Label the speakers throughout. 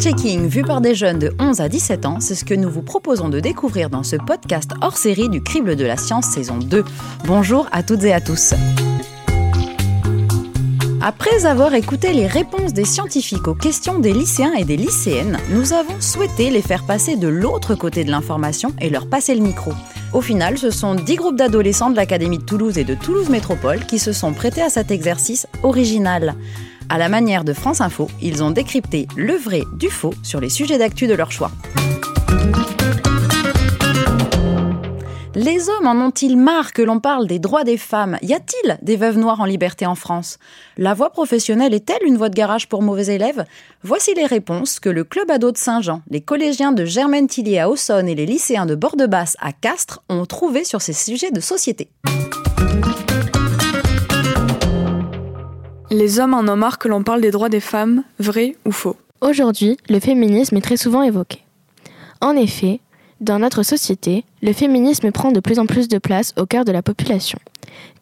Speaker 1: Fact-checking vu par des jeunes de 11 à 17 ans, c'est ce que nous vous proposons de découvrir dans ce podcast hors série du Crible de la Science saison 2. Bonjour à toutes et à tous. Après avoir écouté les réponses des scientifiques aux questions des lycéens et des lycéennes, nous avons souhaité les faire passer de l'autre côté de l'information et leur passer le micro. Au final, ce sont 10 groupes d'adolescents de l'Académie de Toulouse et de Toulouse Métropole qui se sont prêtés à cet exercice original. À la manière de France Info, ils ont décrypté le vrai du faux sur les sujets d'actu de leur choix. Les hommes en ont-ils marre que l'on parle des droits des femmes? Y a-t-il des veuves noires en liberté en France? La voie professionnelle est-elle une voie de garage pour mauvais élèves? Voici les réponses que le club ado de Saint-Jean, les collégiens de Germaine-Tillier à Aussonne et les lycéens de Bord-de-Basse à Castres ont trouvé sur ces sujets de société.
Speaker 2: Les hommes en ont marre que l'on parle des droits des femmes, vrai ou faux
Speaker 3: Aujourd'hui, le féminisme est très souvent évoqué. En effet, dans notre société, le féminisme prend de plus en plus de place au cœur de la population.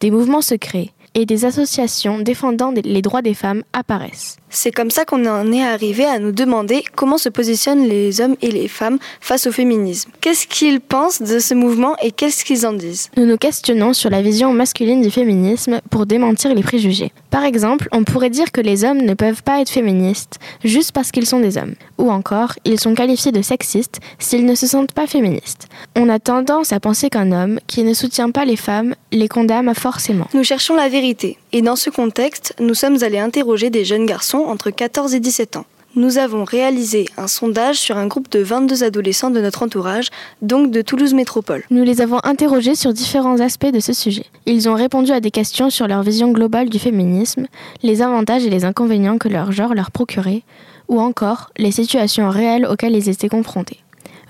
Speaker 3: Des mouvements se créent et des associations défendant les droits des femmes apparaissent.
Speaker 4: C'est comme ça qu'on en est arrivé à nous demander comment se positionnent les hommes et les femmes face au féminisme. Qu'est-ce qu'ils pensent de ce mouvement et qu'est-ce qu'ils en disent?
Speaker 3: Nous nous questionnons sur la vision masculine du féminisme pour démentir les préjugés. Par exemple, on pourrait dire que les hommes ne peuvent pas être féministes juste parce qu'ils sont des hommes. Ou encore, ils sont qualifiés de sexistes s'ils ne se sentent pas féministes. On a tendance à penser qu'un homme qui ne soutient pas les femmes les condamne forcément.
Speaker 4: Nous cherchons la vérité et dans ce contexte, nous sommes allés interroger des jeunes garçons entre 14 et 17 ans. Nous avons réalisé un sondage sur un groupe de 22 adolescents de notre entourage, donc de Toulouse Métropole.
Speaker 3: Nous les avons interrogés sur différents aspects de ce sujet. Ils ont répondu à des questions sur leur vision globale du féminisme, les avantages et les inconvénients que leur genre leur procurait, ou encore les situations réelles auxquelles ils étaient confrontés.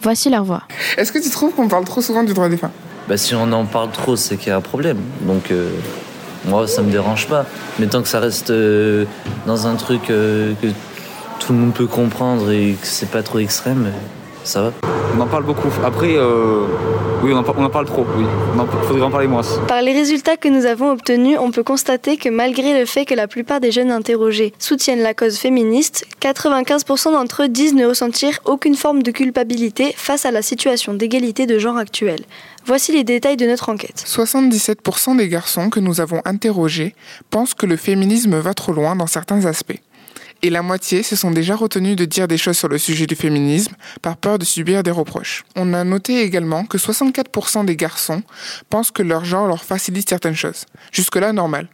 Speaker 3: Voici leur voix.
Speaker 5: Est-ce que tu trouves qu'on parle trop souvent du droit des femmes?
Speaker 6: Bah, Si on en parle trop, c'est qu'il y a un problème. Donc. Euh, moi, ça me dérange pas. Mais tant que ça reste euh, dans un truc euh, que tout le monde peut comprendre et que c'est pas trop extrême, ça va.
Speaker 7: On en parle beaucoup. Après, euh, oui, on en, parle trop. Oui, il faudrait en parler moins.
Speaker 4: Par les résultats que nous avons obtenus, on peut constater que malgré le fait que la plupart des jeunes interrogés soutiennent la cause féministe, 95% d'entre eux disent ne ressentir aucune forme de culpabilité face à la situation d'égalité de genre actuelle. Voici les détails de notre enquête.
Speaker 5: 77% des garçons que nous avons interrogés pensent que le féminisme va trop loin dans certains aspects et la moitié se sont déjà retenus de dire des choses sur le sujet du féminisme par peur de subir des reproches. On a noté également que 64% des garçons pensent que leur genre leur facilite certaines choses. Jusque-là, normal.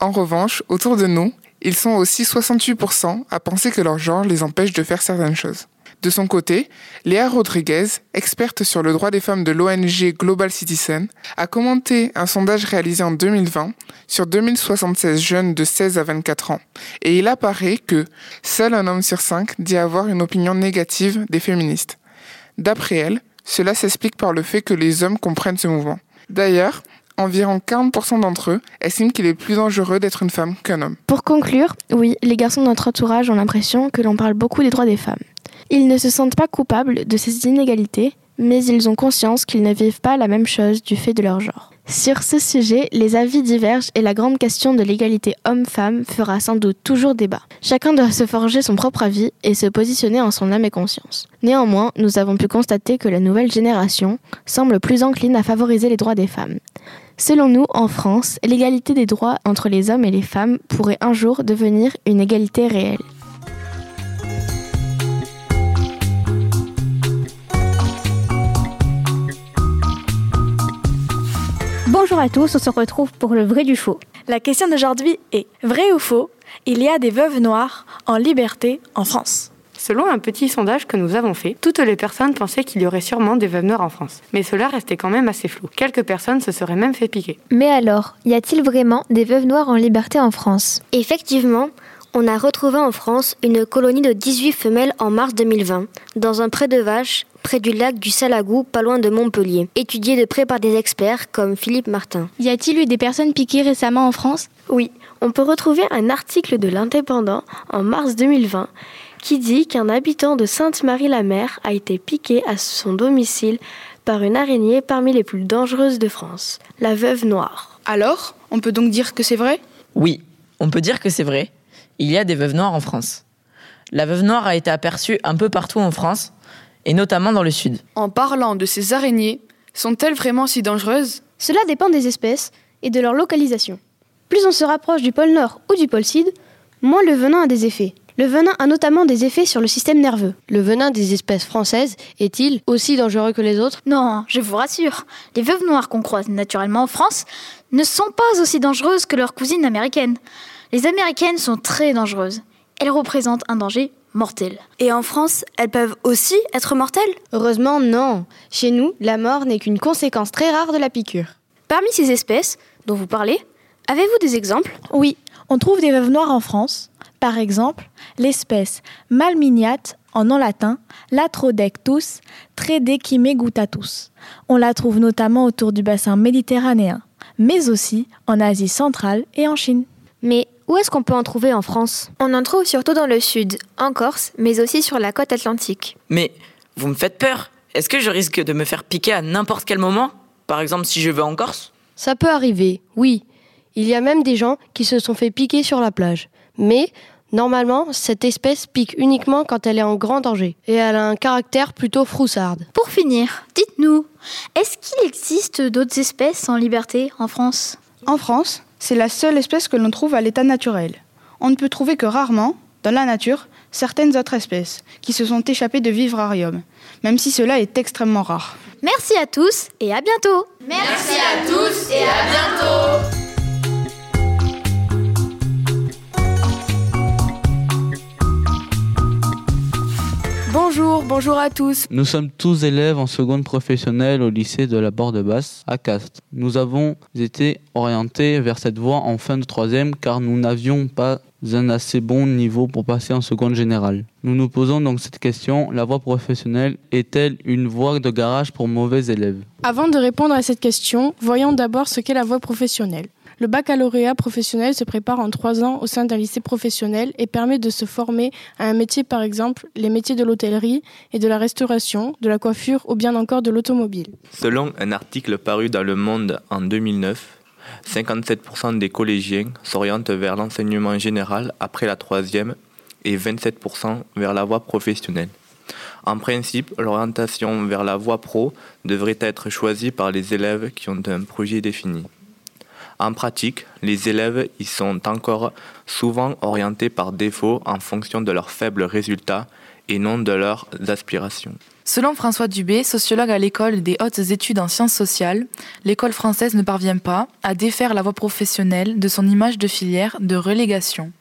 Speaker 5: En revanche, autour de nous, ils sont aussi 68% à penser que leur genre les empêche de faire certaines choses. De son côté, Léa Rodriguez, experte sur le droit des femmes de l'ONG Global Citizen, a commenté un sondage réalisé en 2020 sur 2076 jeunes de 16 à 24 ans. Et il apparaît que seul un homme sur cinq dit avoir une opinion négative des féministes. D'après elle, cela s'explique par le fait que les hommes comprennent ce mouvement. D'ailleurs, environ 40% d'entre eux estiment qu'il est plus dangereux d'être une femme qu'un homme.
Speaker 3: Pour conclure, oui, les garçons de notre entourage ont l'impression que l'on parle beaucoup des droits des femmes. Ils ne se sentent pas coupables de ces inégalités, mais ils ont conscience qu'ils ne vivent pas la même chose du fait de leur genre. Sur ce sujet, les avis divergent et la grande question de l'égalité homme-femme fera sans doute toujours débat. Chacun doit se forger son propre avis et se positionner en son âme et conscience. Néanmoins, nous avons pu constater que la nouvelle génération semble plus encline à favoriser les droits des femmes. Selon nous, en France, l'égalité des droits entre les hommes et les femmes pourrait un jour devenir une égalité réelle.
Speaker 8: Bonjour à tous, on se retrouve pour le vrai du faux.
Speaker 2: La question d'aujourd'hui est vrai ou faux Il y a des veuves noires en liberté en France?
Speaker 9: Selon un petit sondage que nous avons fait, toutes les personnes pensaient qu'il y aurait sûrement des veuves noires en France. Mais cela restait quand même assez flou. Quelques personnes se seraient même fait piquer.
Speaker 8: Mais alors, y a-t-il vraiment des veuves noires en liberté en France?
Speaker 10: Effectivement, on a retrouvé en France une colonie de 18 femelles en mars 2020, dans un pré de vache près du lac du Salagou, pas loin de Montpellier, étudié de près par des experts comme Philippe Martin.
Speaker 8: Y a-t-il eu des personnes piquées récemment en France?
Speaker 11: Oui, on peut retrouver un article de l'Indépendant en mars 2020 qui dit qu'un habitant de Sainte-Marie-la-Mer a été piqué à son domicile par une araignée parmi les plus dangereuses de France, la veuve noire.
Speaker 2: Alors, on peut donc dire que c'est vrai?
Speaker 12: Oui, on peut dire que c'est vrai. Il y a des veuves noires en France. La veuve noire a été aperçue un peu partout en France, et notamment dans le sud.
Speaker 13: En parlant de ces araignées, sont-elles vraiment si dangereuses?
Speaker 14: Cela dépend des espèces et de leur localisation. Plus on se rapproche du pôle Nord ou du pôle Sud, moins le venin a des effets. Le venin a notamment des effets sur le système nerveux.
Speaker 2: Le venin des espèces françaises est-il aussi dangereux que les autres?
Speaker 15: Non, je vous rassure. Les veuves noires qu'on croise naturellement en France ne sont pas aussi dangereuses que leurs cousines américaines. Les américaines sont très dangereuses. Elles représentent un danger
Speaker 4: Et en France, elles peuvent aussi être mortelles?
Speaker 14: Heureusement, non. Chez nous, la mort n'est qu'une conséquence très rare de la piqûre.
Speaker 15: Parmi ces espèces dont vous parlez, avez-vous des exemples?
Speaker 16: Oui, on trouve des veuves noires en France. Par exemple, l'espèce Malminiate, en nom latin, Latrodectus tredechimegutatus. On la trouve notamment autour du bassin méditerranéen, mais aussi en Asie centrale et en Chine.
Speaker 11: Mais où est-ce qu'on peut en trouver en France?
Speaker 15: On en trouve surtout dans le sud, en Corse, mais aussi sur la côte atlantique.
Speaker 12: Mais vous me faites peur Est-ce que je risque de me faire piquer à n'importe quel moment? Par exemple si je vais en Corse?
Speaker 2: Ça peut arriver, oui. Il y a même des gens qui se sont fait piquer sur la plage. Mais normalement, cette espèce pique uniquement quand elle est en grand danger et elle a un caractère plutôt froussarde.
Speaker 15: Pour finir, dites-nous, est-ce qu'il existe d'autres espèces en liberté en France?
Speaker 13: En France, c'est la seule espèce que l'on trouve à l'état naturel. On ne peut trouver que rarement, dans la nature, certaines autres espèces qui se sont échappées de vivarium, même si cela est extrêmement rare.
Speaker 15: Merci à tous et à bientôt
Speaker 17: Merci à tous et à bientôt
Speaker 13: Bonjour, bonjour à tous.
Speaker 18: Nous sommes tous élèves en seconde professionnelle au lycée de la Borde-Basse à Castres. Nous avons été orientés vers cette voie en fin de troisième car nous n'avions pas un assez bon niveau pour passer en seconde générale. Nous nous posons donc cette question, la voie professionnelle est-elle une voie de garage pour mauvais élèves?
Speaker 16: Avant de répondre à cette question, voyons d'abord ce qu'est la voie professionnelle. Le baccalauréat professionnel se prépare en trois ans au sein d'un lycée professionnel et permet de se former à un métier, par exemple les métiers de l'hôtellerie et de la restauration, de la coiffure ou bien encore de l'automobile.
Speaker 19: Selon un article paru dans Le Monde en 2009, 57% des collégiens s'orientent vers l'enseignement général après la troisième et 27% vers la voie professionnelle. En principe, l'orientation vers la voie pro devrait être choisie par les élèves qui ont un projet défini. En pratique, les élèves y sont encore souvent orientés par défaut en fonction de leurs faibles résultats et non de leurs aspirations.
Speaker 7: Selon François Dubé, sociologue à l'école des hautes études en sciences sociales, l'école française ne parvient pas à défaire la voie professionnelle de son image de filière de relégation,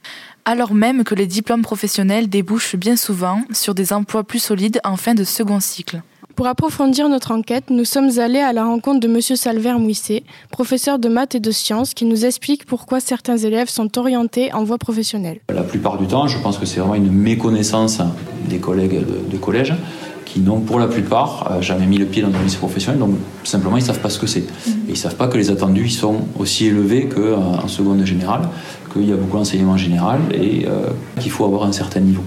Speaker 7: alors même que les diplômes professionnels débouchent bien souvent sur des emplois plus solides en fin de second cycle.
Speaker 16: Pour approfondir notre enquête, nous sommes allés à la rencontre de M. Salver Mouisset, professeur de maths et de sciences, qui nous explique pourquoi certains élèves sont orientés en voie professionnelle.
Speaker 20: La plupart du temps, je pense que c'est vraiment une méconnaissance des collègues de, de collège qui n'ont pour la plupart jamais mis le pied dans un lycée professionnel, donc simplement ils ne savent pas ce que c'est. Et ils ne savent pas que les attendus sont aussi élevés qu'en seconde générale, qu'il y a beaucoup d'enseignement général et euh, qu'il faut avoir un certain niveau.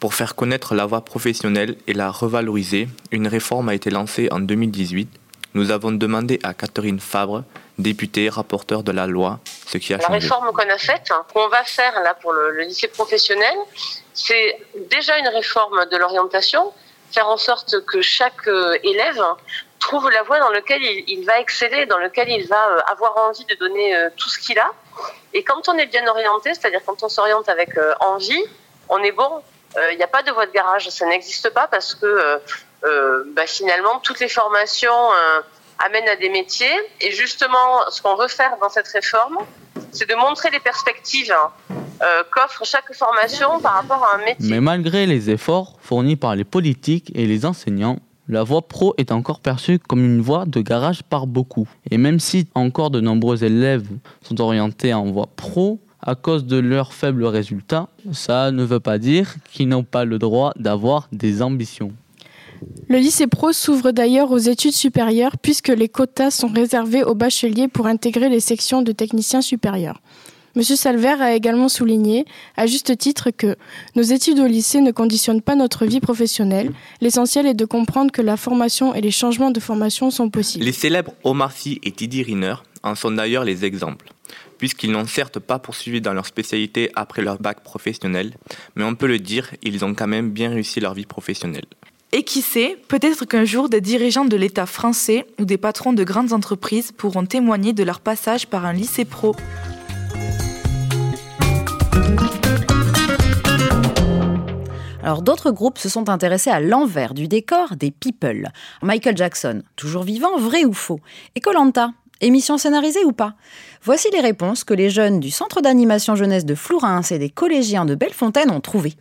Speaker 19: Pour faire connaître la voie professionnelle et la revaloriser, une réforme a été lancée en 2018. Nous avons demandé à Catherine Fabre, députée, rapporteure de la loi, ce qui a
Speaker 21: la
Speaker 19: changé.
Speaker 21: La réforme qu'on a faite, qu'on va faire là pour le, le lycée professionnel, c'est déjà une réforme de l'orientation, faire en sorte que chaque élève trouve la voie dans laquelle il, il, va exceller, dans laquelle il va avoir envie de donner tout ce qu'il a. Et quand on est bien orienté, c'est-à-dire quand on s'oriente avec envie, on est bon. Il n'y a pas de voie de garage, ça n'existe pas parce que euh, bah, finalement toutes les formations euh, amènent à des métiers. Et justement, ce qu'on veut faire dans cette réforme, c'est de montrer les perspectives euh, qu'offre chaque formation par rapport à un métier.
Speaker 18: Mais malgré les efforts fournis par les politiques et les enseignants, la voie pro est encore perçue comme une voie de garage par beaucoup. Et même si encore de nombreux élèves sont orientés en voie pro, à cause de leurs faibles résultats, ça ne veut pas dire qu'ils n'ont pas le droit d'avoir des ambitions.
Speaker 16: Le lycée pro s'ouvre d'ailleurs aux études supérieures puisque les quotas sont réservés aux bacheliers pour intégrer les sections de techniciens supérieurs. Monsieur Salver a également souligné, à juste titre, que nos études au lycée ne conditionnent pas notre vie professionnelle. L'essentiel est de comprendre que la formation et les changements de formation sont possibles.
Speaker 19: Les célèbres Omar Sy et Teddy Riner en sont d'ailleurs les exemples. Puisqu'ils n'ont certes pas poursuivi dans leur spécialité après leur bac professionnel, mais on peut le dire, ils ont quand même bien réussi leur vie professionnelle.
Speaker 7: Et qui sait, peut-être qu'un jour des dirigeants de l'État français ou des patrons de grandes entreprises pourront témoigner de leur passage par un lycée pro.
Speaker 1: Alors d'autres groupes se sont intéressés à l'envers du décor des people. Michael Jackson, toujours vivant, vrai ou faux? Et Colanta, émission scénarisée ou pas? Voici les réponses que les jeunes du centre d'animation jeunesse de Flourens et des collégiens de Bellefontaine ont trouvées.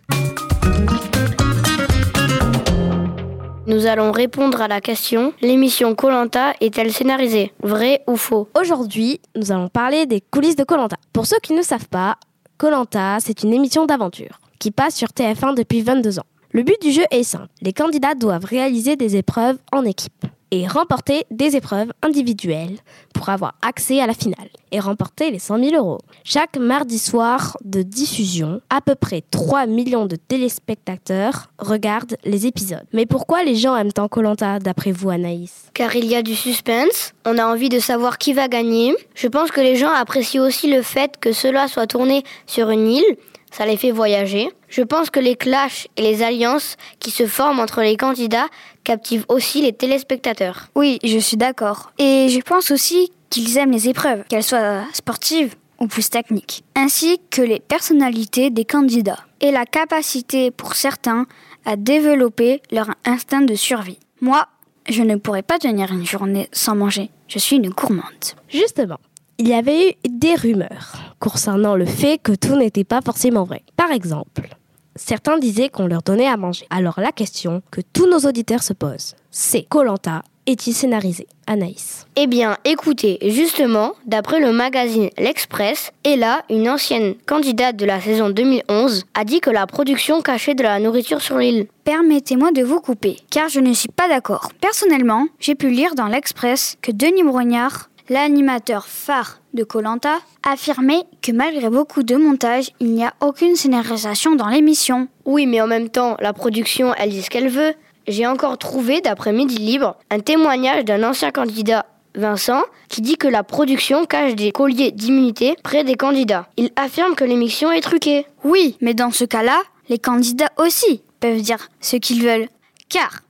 Speaker 10: Nous allons répondre à la question l'émission Colanta est-elle scénarisée? Vrai ou faux?
Speaker 22: Aujourd'hui, nous allons parler des coulisses de Colanta. Pour ceux qui ne savent pas, Colanta, c'est une émission d'aventure qui passe sur TF1 depuis 22 ans. Le but du jeu est simple. Les candidats doivent réaliser des épreuves en équipe et remporter des épreuves individuelles pour avoir accès à la finale et remporter les 100 000 euros. Chaque mardi soir de diffusion, à peu près 3 millions de téléspectateurs regardent les épisodes. Mais pourquoi les gens aiment tant Colanta d'après vous Anaïs?
Speaker 10: Car il y a du suspense, on a envie de savoir qui va gagner. Je pense que les gens apprécient aussi le fait que cela soit tourné sur une île ça les fait voyager. Je pense que les clashs et les alliances qui se forment entre les candidats captivent aussi les téléspectateurs.
Speaker 15: Oui, je suis d'accord. Et je pense aussi qu'ils aiment les épreuves, qu'elles soient sportives ou plus techniques, ainsi que les personnalités des candidats et la capacité pour certains à développer leur instinct de survie. Moi, je ne pourrais pas tenir une journée sans manger. Je suis une gourmande.
Speaker 22: Justement, il y avait eu des rumeurs concernant le fait que tout n'était pas forcément vrai. Par exemple, certains disaient qu'on leur donnait à manger. Alors la question que tous nos auditeurs se posent, c'est Colanta est-il scénarisé? Anaïs.
Speaker 10: Eh bien, écoutez, justement, d'après le magazine L'Express, Ella, une ancienne candidate de la saison 2011, a dit que la production cachait de la nourriture sur l'île.
Speaker 15: Permettez-moi de vous couper, car je ne suis pas d'accord. Personnellement, j'ai pu lire dans l'Express que Denis Brognard l'animateur phare de Colanta, affirmait que malgré beaucoup de montage, il n'y a aucune scénarisation dans l'émission.
Speaker 10: Oui, mais en même temps, la production, elle dit ce qu'elle veut. J'ai encore trouvé, d'après Midi Libre, un témoignage d'un ancien candidat, Vincent, qui dit que la production cache des colliers d'immunité près des candidats. Il affirme que l'émission est truquée.
Speaker 15: Oui, mais dans ce cas-là, les candidats aussi peuvent dire ce qu'ils veulent. Car,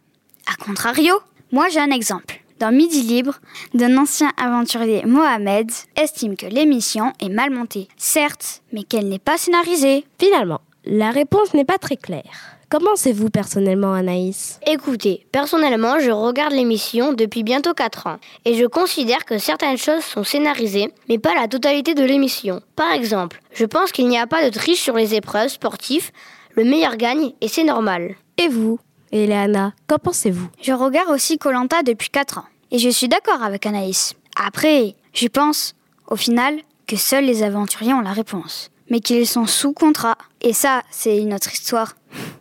Speaker 15: à contrario, moi j'ai un exemple dans Midi Libre, d'un ancien aventurier Mohamed estime que l'émission est mal montée, certes, mais qu'elle n'est pas scénarisée.
Speaker 22: Finalement, la réponse n'est pas très claire. Comment pensez-vous personnellement, Anaïs?
Speaker 10: Écoutez, personnellement, je regarde l'émission depuis bientôt 4 ans et je considère que certaines choses sont scénarisées, mais pas la totalité de l'émission. Par exemple, je pense qu'il n'y a pas de triche sur les épreuves sportives, le meilleur gagne et c'est normal.
Speaker 22: Et vous? Eleana, qu'en pensez-vous?
Speaker 15: Je regarde aussi Colanta depuis 4 ans. Et je suis d'accord avec Anaïs. Après, je pense, au final, que seuls les aventuriers ont la réponse. Mais qu'ils sont sous contrat. Et ça, c'est une autre histoire.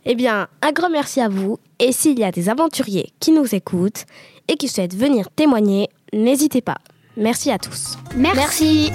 Speaker 22: Eh bien, un grand merci à vous. Et s'il y a des aventuriers qui nous écoutent et qui souhaitent venir témoigner, n'hésitez pas. Merci à tous.
Speaker 15: Merci.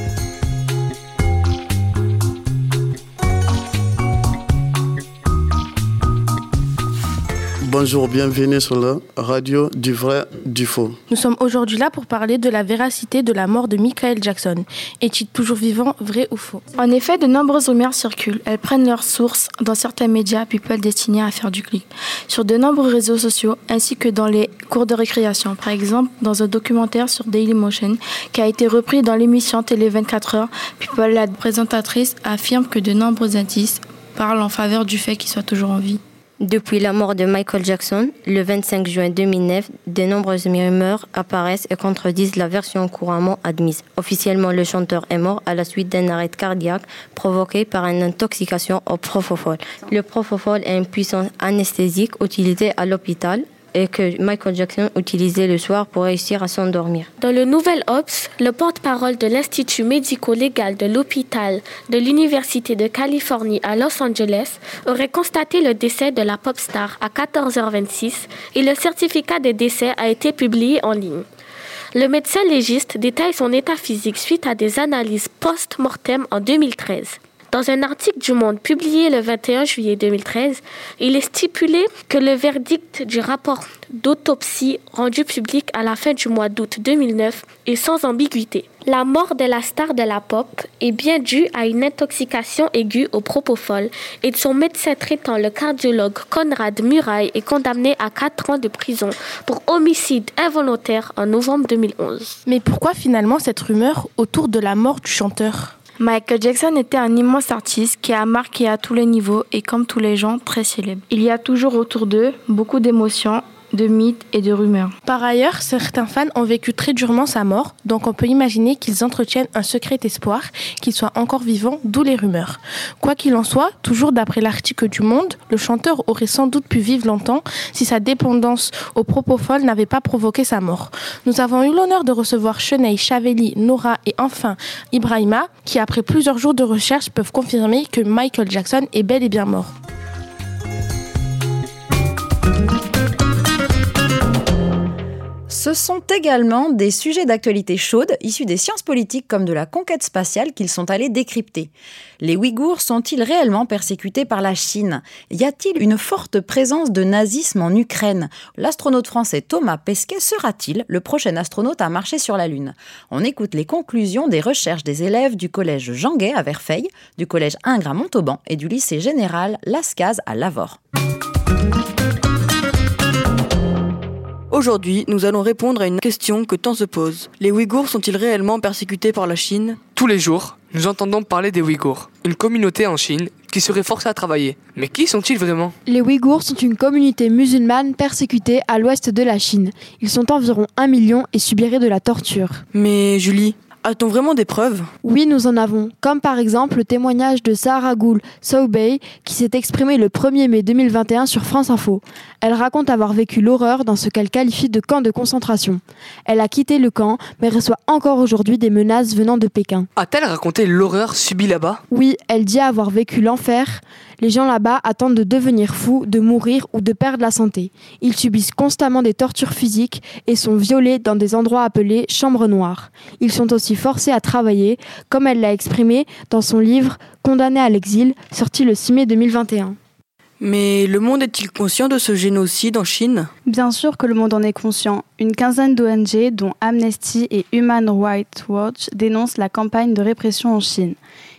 Speaker 23: Bonjour, bienvenue sur la radio du vrai, du faux.
Speaker 24: Nous sommes aujourd'hui là pour parler de la véracité de la mort de Michael Jackson. Est-il toujours vivant, vrai ou faux? En effet, de nombreuses rumeurs circulent. Elles prennent leur source dans certains médias people destinés à faire du clic, sur de nombreux réseaux sociaux, ainsi que dans les cours de récréation. Par exemple, dans un documentaire sur Dailymotion qui a été repris dans l'émission Télé 24 heures, People, la présentatrice, affirme que de nombreux indices parlent en faveur du fait qu'il soit toujours en vie.
Speaker 10: Depuis la mort de Michael Jackson, le 25 juin 2009, de nombreuses rumeurs apparaissent et contredisent la version couramment admise. Officiellement, le chanteur est mort à la suite d'un arrêt cardiaque provoqué par une intoxication au propofol. Le propofol est une puissance anesthésique utilisée à l'hôpital et que Michael Jackson utilisait le soir pour réussir à s'endormir.
Speaker 25: Dans le Nouvel Ops, le porte-parole de l'Institut médico-légal de l'hôpital de l'Université de Californie à Los Angeles aurait constaté le décès de la pop star à 14h26 et le certificat de décès a été publié en ligne. Le médecin légiste détaille son état physique suite à des analyses post-mortem en 2013. Dans un article du Monde publié le 21 juillet 2013, il est stipulé que le verdict du rapport d'autopsie rendu public à la fin du mois d'août 2009 est sans ambiguïté. La mort de la star de la pop est bien due à une intoxication aiguë au propofol et son médecin traitant, le cardiologue Conrad Murray, est condamné à 4 ans de prison pour homicide involontaire en novembre 2011.
Speaker 16: Mais pourquoi finalement cette rumeur autour de la mort du chanteur?
Speaker 22: Michael Jackson était un immense artiste qui a marqué à tous les niveaux et comme tous les gens très célèbres. Il y a toujours autour d'eux beaucoup d'émotions de mythes et de rumeurs.
Speaker 16: Par ailleurs, certains fans ont vécu très durement sa mort, donc on peut imaginer qu'ils entretiennent un secret espoir qu'il soit encore vivant, d'où les rumeurs. Quoi qu'il en soit, toujours d'après l'article du Monde, le chanteur aurait sans doute pu vivre longtemps si sa dépendance au propofol n'avait pas provoqué sa mort. Nous avons eu l'honneur de recevoir Cheney, Chaveli, Nora et enfin Ibrahima, qui après plusieurs jours de recherche peuvent confirmer que Michael Jackson est bel et bien mort.
Speaker 1: Ce sont également des sujets d'actualité chaude issus des sciences politiques comme de la conquête spatiale qu'ils sont allés décrypter. Les Ouïghours sont-ils réellement persécutés par la Chine? Y a-t-il une forte présence de nazisme en Ukraine? L'astronaute français Thomas Pesquet sera-t-il le prochain astronaute à marcher sur la Lune? On écoute les conclusions des recherches des élèves du collège Jean à Verfeil, du collège Ingres à Montauban et du lycée général Lascaz à Lavore.
Speaker 6: Aujourd'hui, nous allons répondre à une question que tant se pose. Les Ouïghours sont-ils réellement persécutés par la Chine?
Speaker 26: Tous les jours, nous entendons parler des Ouïghours, une communauté en Chine qui serait forcée à travailler. Mais qui sont-ils vraiment?
Speaker 27: Les Ouïghours sont une communauté musulmane persécutée à l'ouest de la Chine. Ils sont environ un million et subiraient de la torture.
Speaker 6: Mais Julie, a-t-on vraiment des preuves?
Speaker 27: Oui, nous en avons, comme par exemple le témoignage de Sarah Goul Soubey qui s'est exprimée le 1er mai 2021 sur France Info. Elle raconte avoir vécu l'horreur dans ce qu'elle qualifie de camp de concentration. Elle a quitté le camp, mais reçoit encore aujourd'hui des menaces venant de Pékin.
Speaker 26: A-t-elle raconté l'horreur subie là-bas?
Speaker 27: Oui, elle dit avoir vécu l'enfer. Les gens là-bas attendent de devenir fous, de mourir ou de perdre la santé. Ils subissent constamment des tortures physiques et sont violés dans des endroits appelés chambres noires. Ils sont aussi forcés à travailler, comme elle l'a exprimé dans son livre Condamné à l'exil, sorti le 6 mai 2021.
Speaker 6: Mais le monde est-il conscient de ce génocide en Chine?
Speaker 13: Bien sûr que le monde en est conscient. Une quinzaine d'ONG, dont Amnesty et Human Rights Watch, dénoncent la campagne de répression en Chine.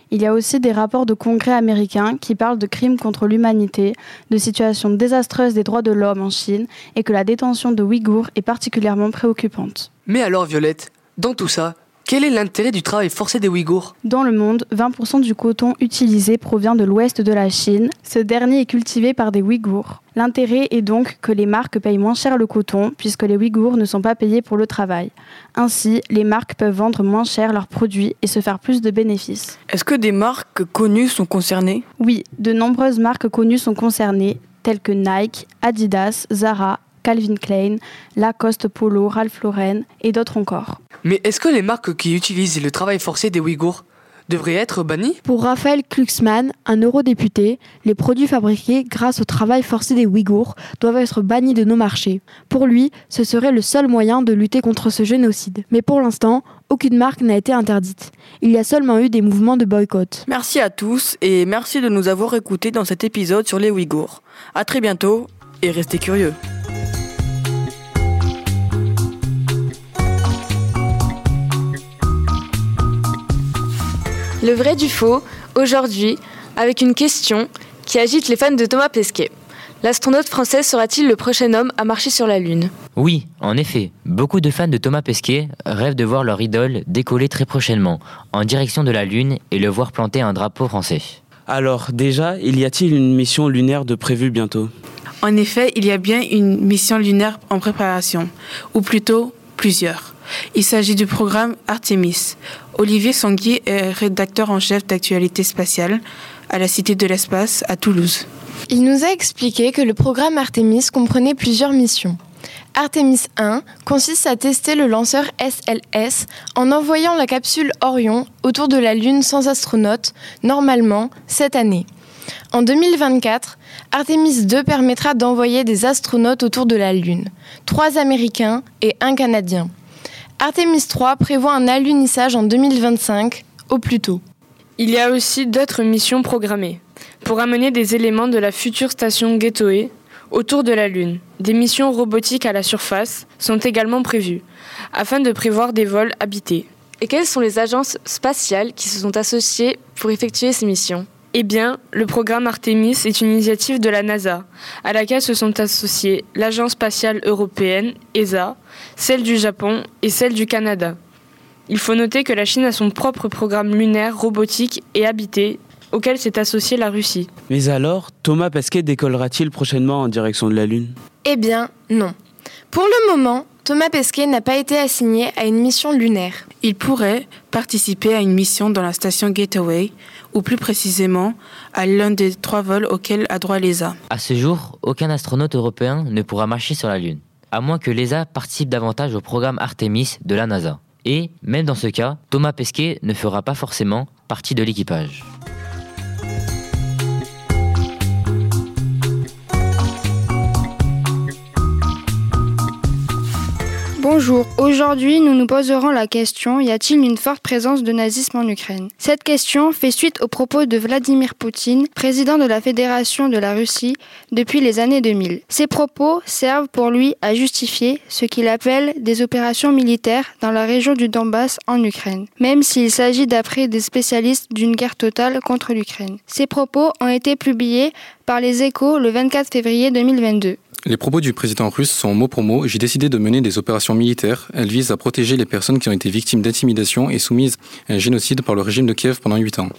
Speaker 13: Il y a aussi des rapports de congrès américains qui parlent de crimes contre l'humanité, de situations désastreuses des droits de l'homme en Chine et que la détention de Ouïghours est particulièrement préoccupante.
Speaker 26: Mais alors Violette, dans tout ça, quel est l'intérêt du travail forcé des Ouïghours?
Speaker 13: Dans le monde, 20% du coton utilisé provient de l'ouest de la Chine. Ce dernier est cultivé par des Ouïghours. L'intérêt est donc que les marques payent moins cher le coton puisque les Ouïghours ne sont pas payés pour le travail. Ainsi, les marques peuvent vendre moins cher leurs produits et se faire plus de bénéfices.
Speaker 6: Est-ce que des marques connues sont concernées?
Speaker 13: Oui, de nombreuses marques connues sont concernées, telles que Nike, Adidas, Zara, Calvin Klein, Lacoste Polo, Ralph Lauren et d'autres encore.
Speaker 26: Mais est-ce que les marques qui utilisent le travail forcé des Ouïghours devraient être bannies?
Speaker 27: Pour Raphaël Kluxman, un eurodéputé, les produits fabriqués grâce au travail forcé des Ouïghours doivent être bannis de nos marchés. Pour lui, ce serait le seul moyen de lutter contre ce génocide. Mais pour l'instant, aucune marque n'a été interdite. Il y a seulement eu des mouvements de boycott.
Speaker 6: Merci à tous et merci de nous avoir écoutés dans cet épisode sur les Ouïghours. À très bientôt et restez curieux.
Speaker 24: Le vrai du faux, aujourd'hui, avec une question qui agite les fans de Thomas Pesquet. L'astronaute français sera-t-il le prochain homme à marcher sur la Lune?
Speaker 28: Oui, en effet, beaucoup de fans de Thomas Pesquet rêvent de voir leur idole décoller très prochainement, en direction de la Lune et le voir planter un drapeau français.
Speaker 29: Alors, déjà, il y a-t-il une mission lunaire de prévue bientôt?
Speaker 30: En effet, il y a bien une mission lunaire en préparation, ou plutôt plusieurs. Il s'agit du programme Artemis. Olivier Sanguier est rédacteur en chef d'actualité spatiale à la Cité de l'Espace à Toulouse.
Speaker 16: Il nous a expliqué que le programme Artemis comprenait plusieurs missions. Artemis 1 consiste à tester le lanceur SLS en envoyant la capsule Orion autour de la Lune sans astronaute, normalement cette année. En 2024, Artemis 2 permettra d'envoyer des astronautes autour de la Lune, trois Américains et un Canadien. Artemis 3 prévoit un alunissage en 2025, au plus tôt.
Speaker 24: Il y a aussi d'autres missions programmées pour amener des éléments de la future station Gateway autour de la Lune. Des missions robotiques à la surface sont également prévues afin de prévoir des vols habités.
Speaker 31: Et quelles sont les agences spatiales qui se sont associées pour effectuer ces missions?
Speaker 24: Eh bien, le programme Artemis est une initiative de la NASA, à laquelle se sont associées l'Agence spatiale européenne, ESA, celle du Japon et celle du Canada. Il faut noter que la Chine a son propre programme lunaire, robotique et habité, auquel s'est associée la Russie.
Speaker 7: Mais alors, Thomas Pesquet décollera-t-il prochainement en direction de la Lune?
Speaker 32: Eh bien, non. Pour le moment, Thomas Pesquet n'a pas été assigné à une mission lunaire.
Speaker 33: Il pourrait participer à une mission dans la station Gateway, ou plus précisément à l'un des trois vols auxquels a droit l'ESA.
Speaker 28: À ce jour, aucun astronaute européen ne pourra marcher sur la Lune, à moins que l'ESA participe davantage au programme Artemis de la NASA. Et, même dans ce cas, Thomas Pesquet ne fera pas forcément partie de l'équipage.
Speaker 4: Bonjour, aujourd'hui nous nous poserons la question y a-t-il une forte présence de nazisme en Ukraine? Cette question fait suite aux propos de Vladimir Poutine, président de la Fédération de la Russie depuis les années 2000. Ces propos servent pour lui à justifier ce qu'il appelle des opérations militaires dans la région du Donbass en Ukraine, même s'il s'agit d'après des spécialistes d'une guerre totale contre l'Ukraine. Ces propos ont été publiés par les échos le 24 février 2022.
Speaker 34: Les propos du président russe sont mot pour mot. J'ai décidé de mener des opérations militaires. Elles visent à protéger les personnes qui ont été victimes d'intimidation et soumises à un génocide par le régime de Kiev pendant huit ans.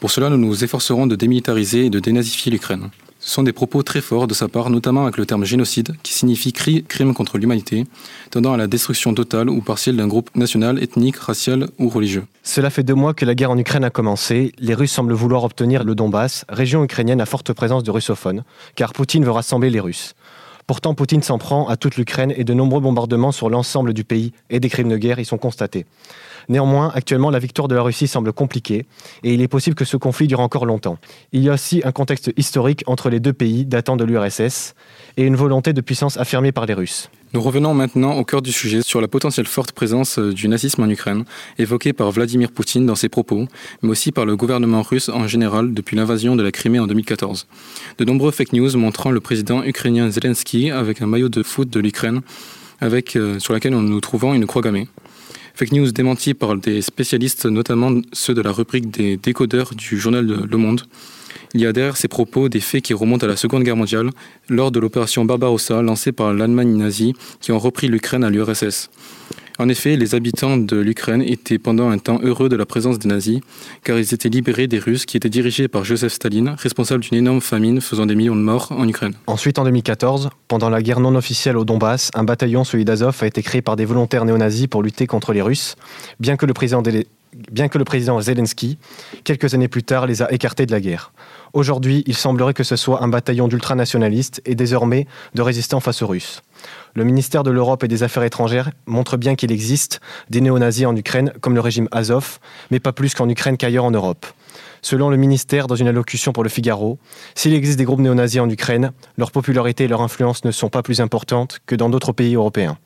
Speaker 34: Pour cela, nous nous efforcerons de démilitariser et de dénazifier l'Ukraine. Ce sont des propos très forts de sa part, notamment avec le terme génocide, qui signifie crime contre l'humanité, tendant à la destruction totale ou partielle d'un groupe national, ethnique, racial ou religieux.
Speaker 35: Cela fait deux mois que la guerre en Ukraine a commencé. Les Russes semblent vouloir obtenir le Donbass, région ukrainienne à forte présence de russophones, car Poutine veut rassembler les Russes. Pourtant, Poutine s'en prend à toute l'Ukraine et de nombreux bombardements sur l'ensemble du pays et des crimes de guerre y sont constatés. Néanmoins, actuellement, la victoire de la Russie semble compliquée et il est possible que ce conflit dure encore longtemps. Il y a aussi un contexte historique entre les deux pays datant de l'URSS et une volonté de puissance affirmée par les Russes.
Speaker 34: Nous revenons maintenant au cœur du sujet sur la potentielle forte présence euh, du nazisme en Ukraine, évoquée par Vladimir Poutine dans ses propos, mais aussi par le gouvernement russe en général depuis l'invasion de la Crimée en 2014. De nombreux fake news montrant le président ukrainien Zelensky avec un maillot de foot de l'Ukraine, euh, sur laquelle nous trouvons une croix gammée. Fake news démentie par des spécialistes, notamment ceux de la rubrique des décodeurs du journal Le Monde. Il y a derrière ces propos des faits qui remontent à la Seconde Guerre mondiale, lors de l'opération Barbarossa lancée par l'Allemagne nazie qui ont repris l'Ukraine à l'URSS. En effet, les habitants de l'Ukraine étaient pendant un temps heureux de la présence des nazis, car ils étaient libérés des Russes qui étaient dirigés par Joseph Staline, responsable d'une énorme famine faisant des millions de morts en Ukraine.
Speaker 35: Ensuite, en 2014, pendant la guerre non officielle au Donbass, un bataillon celui d'Azov a été créé par des volontaires néo-nazis pour lutter contre les Russes, bien que le président bien que le président Zelensky, quelques années plus tard, les a écartés de la guerre. Aujourd'hui, il semblerait que ce soit un bataillon d'ultranationalistes et désormais de résistants face aux Russes. Le ministère de l'Europe et des Affaires étrangères montre bien qu'il existe des néo-nazis en Ukraine, comme le régime Azov, mais pas plus qu'en Ukraine qu'ailleurs en Europe. Selon le ministère, dans une allocution pour le Figaro, s'il existe des groupes néo-nazis en Ukraine, leur popularité et leur influence ne sont pas plus importantes que dans d'autres pays européens.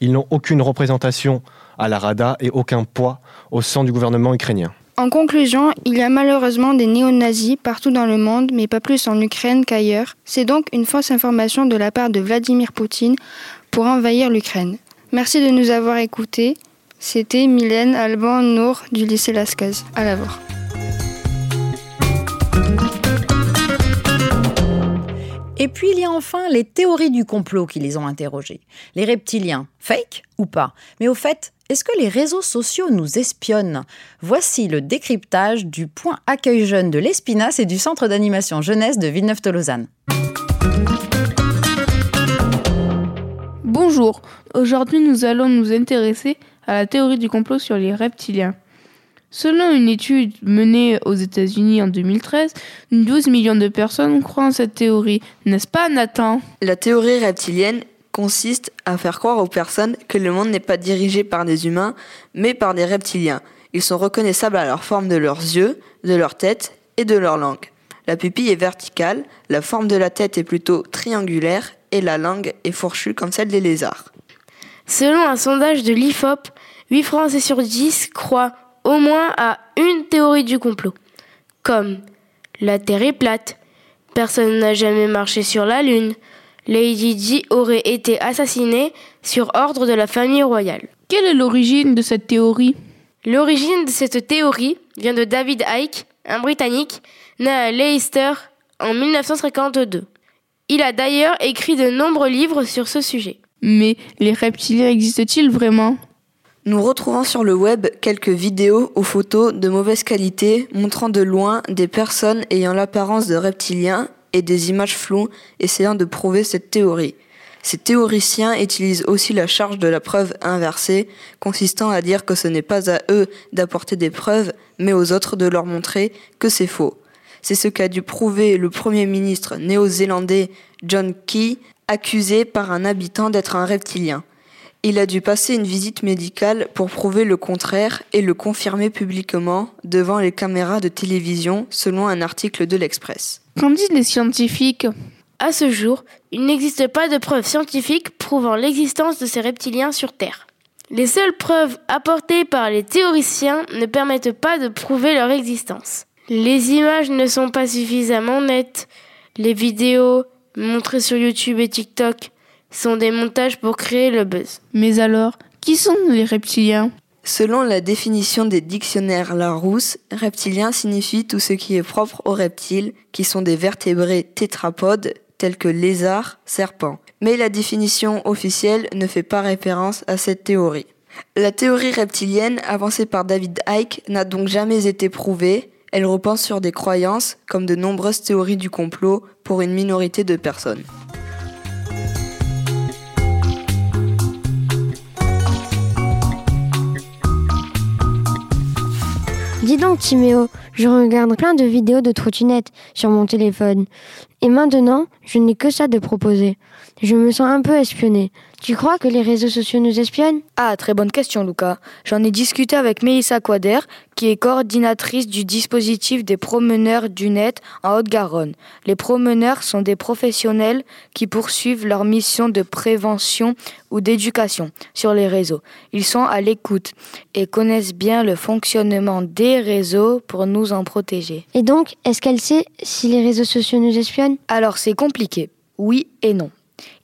Speaker 35: Ils n'ont aucune représentation à la Rada et aucun poids au sein du gouvernement ukrainien.
Speaker 4: En conclusion, il y a malheureusement des néo-nazis partout dans le monde, mais pas plus en Ukraine qu'ailleurs. C'est donc une fausse information de la part de Vladimir Poutine pour envahir l'Ukraine. Merci de nous avoir écoutés. C'était Mylène Alban Nour du lycée Lascaz. À la
Speaker 1: Et puis il y a enfin les théories du complot qui les ont interrogées. Les reptiliens, fake ou pas? Mais au fait, est-ce que les réseaux sociaux nous espionnent? Voici le décryptage du point accueil jeune de l'Espinasse et du centre d'animation jeunesse de Villeneuve-Tolosane.
Speaker 24: Bonjour, aujourd'hui nous allons nous intéresser à la théorie du complot sur les reptiliens. Selon une étude menée aux États-Unis en 2013, 12 millions de personnes croient en cette théorie. N'est-ce pas, Nathan?
Speaker 36: La théorie reptilienne consiste à faire croire aux personnes que le monde n'est pas dirigé par des humains, mais par des reptiliens. Ils sont reconnaissables à leur forme de leurs yeux, de leur tête et de leur langue. La pupille est verticale, la forme de la tête est plutôt triangulaire et la langue est fourchue comme celle des lézards.
Speaker 22: Selon un sondage de l'IFOP, 8 Français sur 10 croient au moins à une théorie du complot, comme la Terre est plate, personne n'a jamais marché sur la Lune, Lady Di aurait été assassinée sur ordre de la famille royale.
Speaker 37: Quelle est l'origine de cette théorie?
Speaker 22: L'origine de cette théorie vient de David Icke, un Britannique, né à Leicester en 1952. Il a d'ailleurs écrit de nombreux livres sur ce sujet.
Speaker 37: Mais les reptiliens existent-ils vraiment?
Speaker 38: Nous retrouvons sur le web quelques vidéos ou photos de mauvaise qualité montrant de loin des personnes ayant l'apparence de reptiliens et des images floues essayant de prouver cette théorie. Ces théoriciens utilisent aussi la charge de la preuve inversée, consistant à dire que ce n'est pas à eux d'apporter des preuves, mais aux autres de leur montrer que c'est faux. C'est ce qu'a dû prouver le Premier ministre néo-zélandais John Key, accusé par un habitant d'être un reptilien. Il a dû passer une visite médicale pour prouver le contraire et le confirmer publiquement devant les caméras de télévision selon un article de l'Express.
Speaker 37: Qu'en disent les scientifiques?
Speaker 22: À ce jour, il n'existe pas de preuves scientifiques prouvant l'existence de ces reptiliens sur Terre. Les seules preuves apportées par les théoriciens ne permettent pas de prouver leur existence. Les images ne sont pas suffisamment nettes. Les vidéos montrées sur YouTube et TikTok sont des montages pour créer le buzz.
Speaker 37: Mais alors, qui sont les reptiliens?
Speaker 38: Selon la définition des dictionnaires Larousse, reptilien signifie tout ce qui est propre aux reptiles, qui sont des vertébrés tétrapodes tels que lézards, serpents. Mais la définition officielle ne fait pas référence à cette théorie. La théorie reptilienne avancée par David Icke n'a donc jamais été prouvée, elle repense sur des croyances, comme de nombreuses théories du complot, pour une minorité de personnes.
Speaker 39: Dis donc, Timéo, je regarde plein de vidéos de trottinettes sur mon téléphone. Et maintenant, je n'ai que ça de proposer. Je me sens un peu espionnée. Tu crois que les réseaux sociaux nous espionnent?
Speaker 40: Ah, très bonne question, Lucas. J'en ai discuté avec Mélissa Quader, qui est coordinatrice du dispositif des promeneurs du net en Haute-Garonne. Les promeneurs sont des professionnels qui poursuivent leur mission de prévention ou d'éducation sur les réseaux. Ils sont à l'écoute et connaissent bien le fonctionnement des réseaux pour nous en protéger.
Speaker 39: Et donc, est-ce qu'elle sait si les réseaux sociaux nous espionnent?
Speaker 40: Alors, c'est compliqué. Oui et non.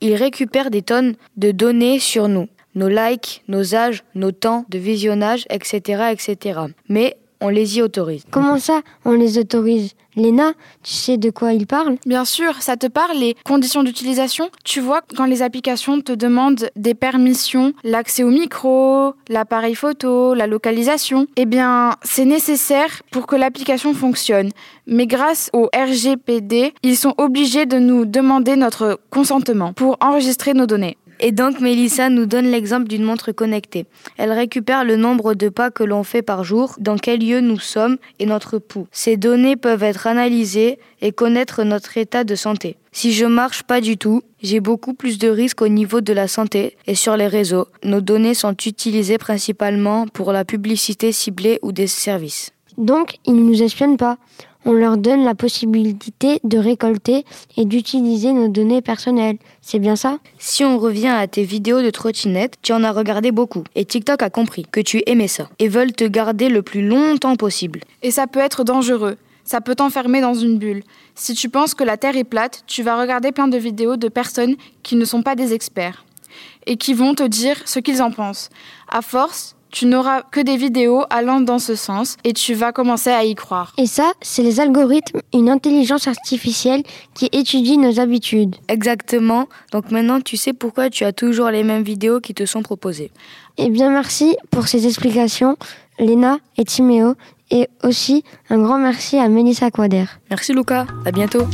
Speaker 40: Ils récupèrent des tonnes de données sur nous, nos likes, nos âges, nos temps de visionnage, etc., etc. Mais on les y autorise.
Speaker 39: Comment ça, on les autorise? Léna, tu sais de quoi il parle?
Speaker 32: Bien sûr, ça te parle les conditions d'utilisation? Tu vois, quand les applications te demandent des permissions, l'accès au micro, l'appareil photo, la localisation, eh bien, c'est nécessaire pour que l'application fonctionne. Mais grâce au RGPD, ils sont obligés de nous demander notre consentement pour enregistrer nos données.
Speaker 40: Et donc Mélissa nous donne l'exemple d'une montre connectée. Elle récupère le nombre de pas que l'on fait par jour, dans quel lieu nous sommes et notre pouls. Ces données peuvent être analysées et connaître notre état de santé. Si je marche pas du tout, j'ai beaucoup plus de risques au niveau de la santé et sur les réseaux. Nos données sont utilisées principalement pour la publicité ciblée ou des services.
Speaker 39: Donc, ils ne nous espionnent pas. On leur donne la possibilité de récolter et d'utiliser nos données personnelles. C'est bien ça?
Speaker 40: Si on revient à tes vidéos de trottinette, tu en as regardé beaucoup. Et TikTok a compris que tu aimais ça. Et veulent te garder le plus longtemps possible.
Speaker 32: Et ça peut être dangereux. Ça peut t'enfermer dans une bulle. Si tu penses que la Terre est plate, tu vas regarder plein de vidéos de personnes qui ne sont pas des experts et qui vont te dire ce qu'ils en pensent. À force, tu n'auras que des vidéos allant dans ce sens et tu vas commencer à y croire.
Speaker 39: Et ça, c'est les algorithmes, une intelligence artificielle qui étudie nos habitudes.
Speaker 40: Exactement. Donc maintenant, tu sais pourquoi tu as toujours les mêmes vidéos qui te sont proposées.
Speaker 39: Eh bien, merci pour ces explications, Léna et Timéo. Et aussi un grand merci à Mélissa Quader.
Speaker 40: Merci Lucas, à bientôt.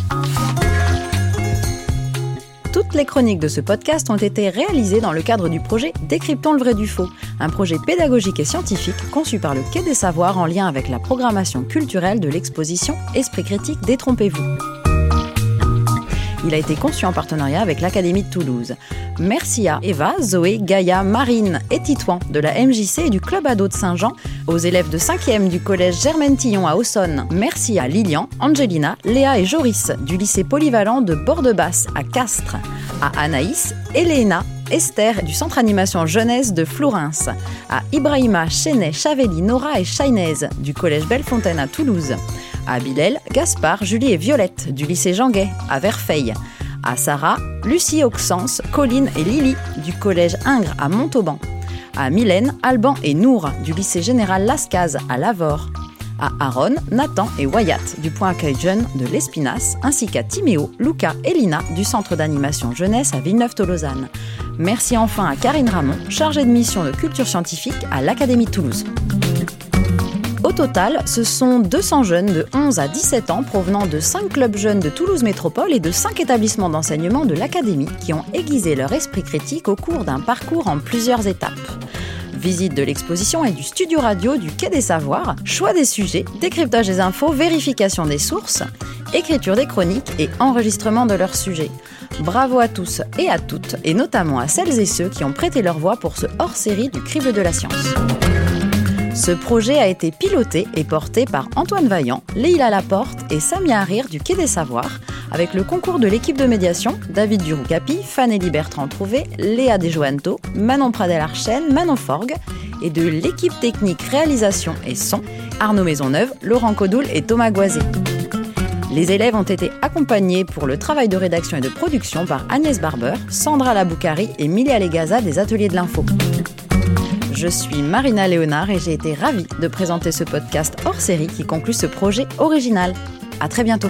Speaker 1: Toutes les chroniques de ce podcast ont été réalisées dans le cadre du projet Décryptons le vrai du faux, un projet pédagogique et scientifique conçu par le Quai des Savoirs en lien avec la programmation culturelle de l'exposition Esprit critique Détrompez-vous. Il a été conçu en partenariat avec l'Académie de Toulouse. Merci à Eva, Zoé, Gaïa, Marine et Titouan de la MJC et du Club Ado de Saint-Jean, aux élèves de 5e du collège Germaine Tillon à Aussonne. Merci à Lilian, Angelina, Léa et Joris du lycée polyvalent de Bord-de-Basse à Castres, à Anaïs, Elena Esther du centre animation jeunesse de Flourens, à Ibrahima, Chenet, Chavelli, Nora et Chaynez du collège Bellefontaine à Toulouse, à Bilal, Gaspard, Julie et Violette du lycée Jean-Gay à Verfeil, à Sarah, Lucie Auxence, Colline et Lily du collège Ingres à Montauban, à Mylène, Alban et Nour du lycée général Lascaz à Lavore, à Aaron, Nathan et Wyatt du point accueil jeune de l'Espinasse, ainsi qu'à Timéo, Luca et Lina du centre d'animation jeunesse à Villeneuve-Tolosane. Merci enfin à Karine Ramon, chargée de mission de culture scientifique à l'Académie de Toulouse. Au total, ce sont 200 jeunes de 11 à 17 ans provenant de 5 clubs jeunes de Toulouse Métropole et de 5 établissements d'enseignement de l'Académie qui ont aiguisé leur esprit critique au cours d'un parcours en plusieurs étapes. Visite de l'exposition et du studio radio du Quai des Savoirs, choix des sujets, décryptage des infos, vérification des sources, écriture des chroniques et enregistrement de leurs sujets. Bravo à tous et à toutes, et notamment à celles et ceux qui ont prêté leur voix pour ce hors-série du Crible de la Science. Ce projet a été piloté et porté par Antoine Vaillant, Leila Laporte et Samia Harir du Quai des Savoirs, avec le concours de l'équipe de médiation David Duroucapi, Fanelli Bertrand Trouvé, Léa Desjoanto, Manon Pradel-Archen, Manon Forgue, et de l'équipe technique réalisation et son Arnaud Maisonneuve, Laurent Codoul et Thomas Goisé. Les élèves ont été accompagnés pour le travail de rédaction et de production par Agnès Barber, Sandra Laboukari et Milia Legaza des Ateliers de l'Info. Je suis Marina Léonard et j'ai été ravie de présenter ce podcast hors série qui conclut ce projet original. À très bientôt.